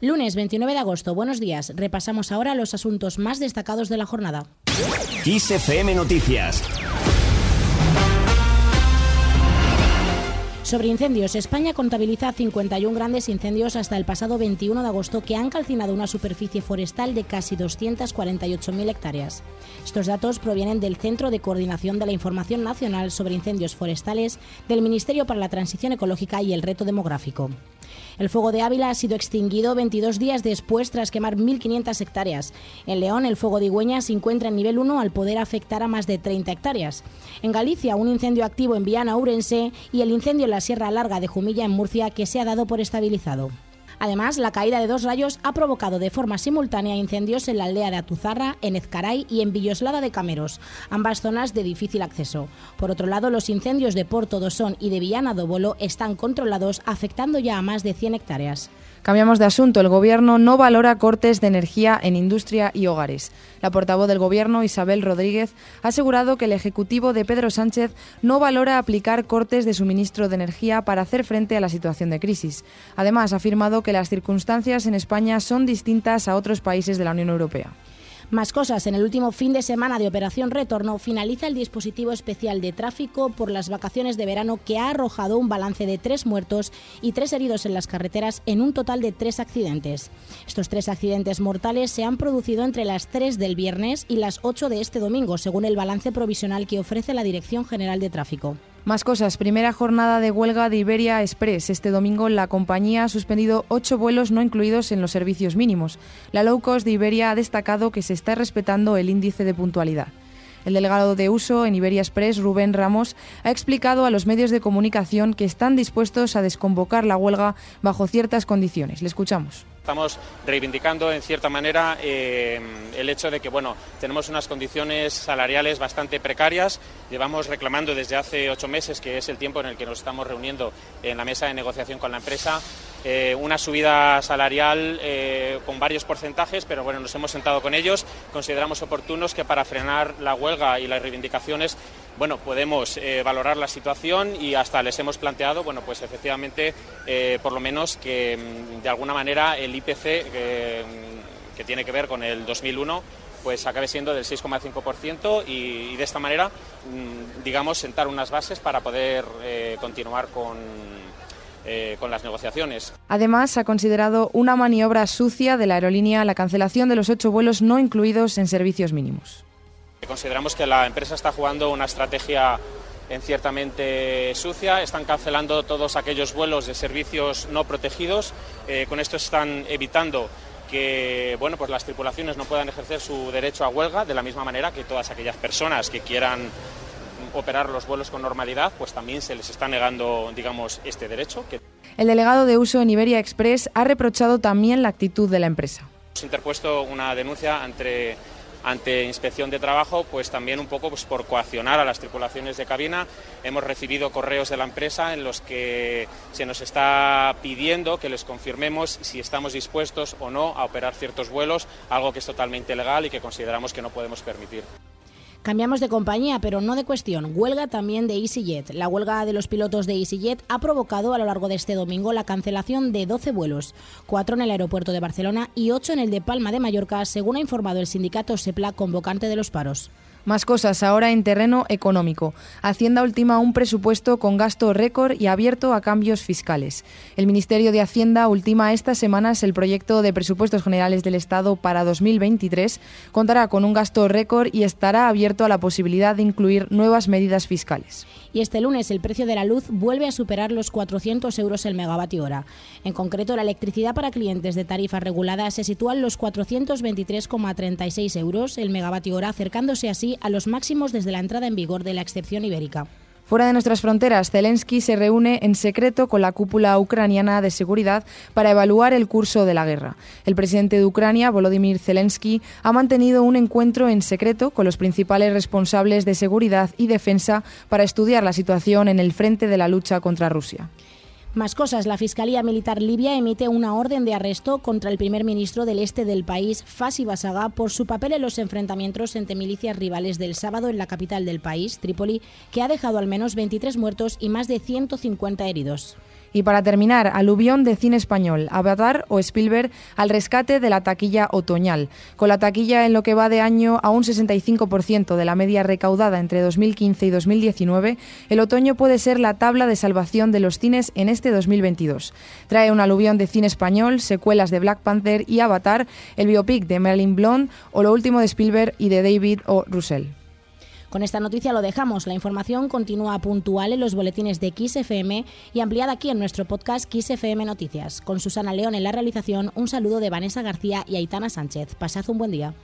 Lunes 29 de agosto, buenos días. Repasamos ahora los asuntos más destacados de la jornada. XFM Noticias. Sobre incendios, España contabiliza 51 grandes incendios hasta el pasado 21 de agosto que han calcinado una superficie forestal de casi 248.000 hectáreas. Estos datos provienen del Centro de Coordinación de la Información Nacional sobre Incendios Forestales del Ministerio para la Transición Ecológica y el Reto Demográfico. El fuego de Ávila ha sido extinguido 22 días después tras quemar 1.500 hectáreas. En León, el fuego de Igüeña se encuentra en nivel 1 al poder afectar a más de 30 hectáreas. En Galicia, un incendio activo en Viana, Ourense y el incendio en la Sierra Larga de Jumilla, en Murcia, que se ha dado por estabilizado. Además, la caída de dos rayos ha provocado de forma simultánea incendios en la aldea de Atuzarra, en Ezcaray y en Villoslada de Cameros, ambas zonas de difícil acceso. Por otro lado, los incendios de Porto Dosón y de Villana do Bolo están controlados, afectando ya a más de 100 hectáreas. Cambiamos de asunto. El Gobierno no valora cortes de energía en industria y hogares. La portavoz del Gobierno, Isabel Rodríguez, ha asegurado que el Ejecutivo de Pedro Sánchez no valora aplicar cortes de suministro de energía para hacer frente a la situación de crisis. Además, ha afirmado que las circunstancias en España son distintas a otros países de la Unión Europea. Más cosas. En el último fin de semana de Operación Retorno finaliza el dispositivo especial de tráfico por las vacaciones de verano que ha arrojado un balance de tres muertos y tres heridos en las carreteras en un total de tres accidentes. Estos tres accidentes mortales se han producido entre las 3 del viernes y las 8 de este domingo, según el balance provisional que ofrece la Dirección General de Tráfico. Más cosas. Primera jornada de huelga de Iberia Express. Este domingo la compañía ha suspendido ocho vuelos no incluidos en los servicios mínimos. La low cost de Iberia ha destacado que se está respetando el índice de puntualidad. El delegado de uso en Iberia Express, Rubén Ramos, ha explicado a los medios de comunicación que están dispuestos a desconvocar la huelga bajo ciertas condiciones. Le escuchamos. Estamos reivindicando, en cierta manera, eh, el hecho de que bueno, tenemos unas condiciones salariales bastante precarias. Llevamos reclamando desde hace ocho meses, que es el tiempo en el que nos estamos reuniendo en la mesa de negociación con la empresa, eh, una subida salarial eh, con varios porcentajes, pero bueno, nos hemos sentado con ellos. Consideramos oportunos que para frenar la huelga y las reivindicaciones, bueno, podemos valorar la situación y hasta les hemos planteado, bueno, pues efectivamente, por lo menos que mm, de alguna manera el IPC que, tiene que ver con el 2001 pues acabe siendo del 6,5% y, de esta manera, mm, digamos, sentar unas bases para poder eh, continuar con, eh, con las negociaciones. Además, ha considerado una maniobra sucia de la aerolínea la cancelación de los ocho vuelos no incluidos en servicios mínimos. Consideramos que la empresa está jugando una estrategia en ciertamente sucia. Están cancelando todos aquellos vuelos de servicios no protegidos. Eh, con esto están evitando que bueno, pues las tripulaciones no puedan ejercer su derecho a huelga de la misma manera que todas aquellas personas que quieran operar los vuelos con normalidad, pues también se les está negando, digamos, este derecho. El delegado de uso en Iberia Express ha reprochado también la actitud de la empresa. Hemos interpuesto una denuncia entre ante inspección de trabajo, pues también un poco pues, por coaccionar a las tripulaciones de cabina. Hemos recibido correos de la empresa en los que se nos está pidiendo que les confirmemos si estamos dispuestos o no a operar ciertos vuelos, algo que es totalmente legal y que consideramos que no podemos permitir. Cambiamos de compañía, pero no de cuestión. Huelga también de EasyJet. La huelga de los pilotos de EasyJet ha provocado a lo largo de este domingo la cancelación de 12 vuelos, 4 en el aeropuerto de Barcelona y 8 en el de Palma de Mallorca, según ha informado el sindicato SEPLA convocante de los paros. Más cosas ahora en terreno económico. Hacienda ultima un presupuesto con gasto récord y abierto a cambios fiscales. El Ministerio de Hacienda ultima estas semanas el proyecto de presupuestos generales del Estado para 2023. Contará con un gasto récord y estará abierto a la posibilidad de incluir nuevas medidas fiscales y este lunes el precio de la luz vuelve a superar los 400 euros el megavatio hora. En concreto, la electricidad para clientes de tarifa regulada se sitúa en los 423,36 euros el megavatio hora, acercándose a los máximos desde la entrada en vigor de la excepción ibérica. Fuera de nuestras fronteras, Zelensky se reúne en secreto con la cúpula ucraniana de seguridad para evaluar el curso de la guerra. El presidente de Ucrania, Volodymyr Zelensky, ha mantenido un encuentro en secreto con los principales responsables de seguridad y defensa para estudiar la situación en el frente de la lucha contra Rusia. Más cosas, la Fiscalía Militar Libia emite una orden de arresto contra el primer ministro del este del país, Fasi Basaga, por su papel en los enfrentamientos entre milicias rivales del sábado en la capital del país, Trípoli, que ha dejado al menos 23 muertos y más de 150 heridos. Y para terminar, aluvión de cine español, Avatar o Spielberg al rescate de la taquilla otoñal. Con la taquilla en lo que va de año a un 65% de la media recaudada entre 2015 y 2019, el otoño puede ser la tabla de salvación de los cines en este 2022. Trae un aluvión de cine español, secuelas de Black Panther y Avatar, el biopic de Marilyn Blonde o lo último de Spielberg y de David O. Russell. Con esta noticia lo dejamos. La información continúa puntual en los boletines de XFM y ampliada aquí en nuestro podcast XFM Noticias. Con Susana León en la realización, un saludo de Vanessa García y Aitana Sánchez. Pasad un buen día.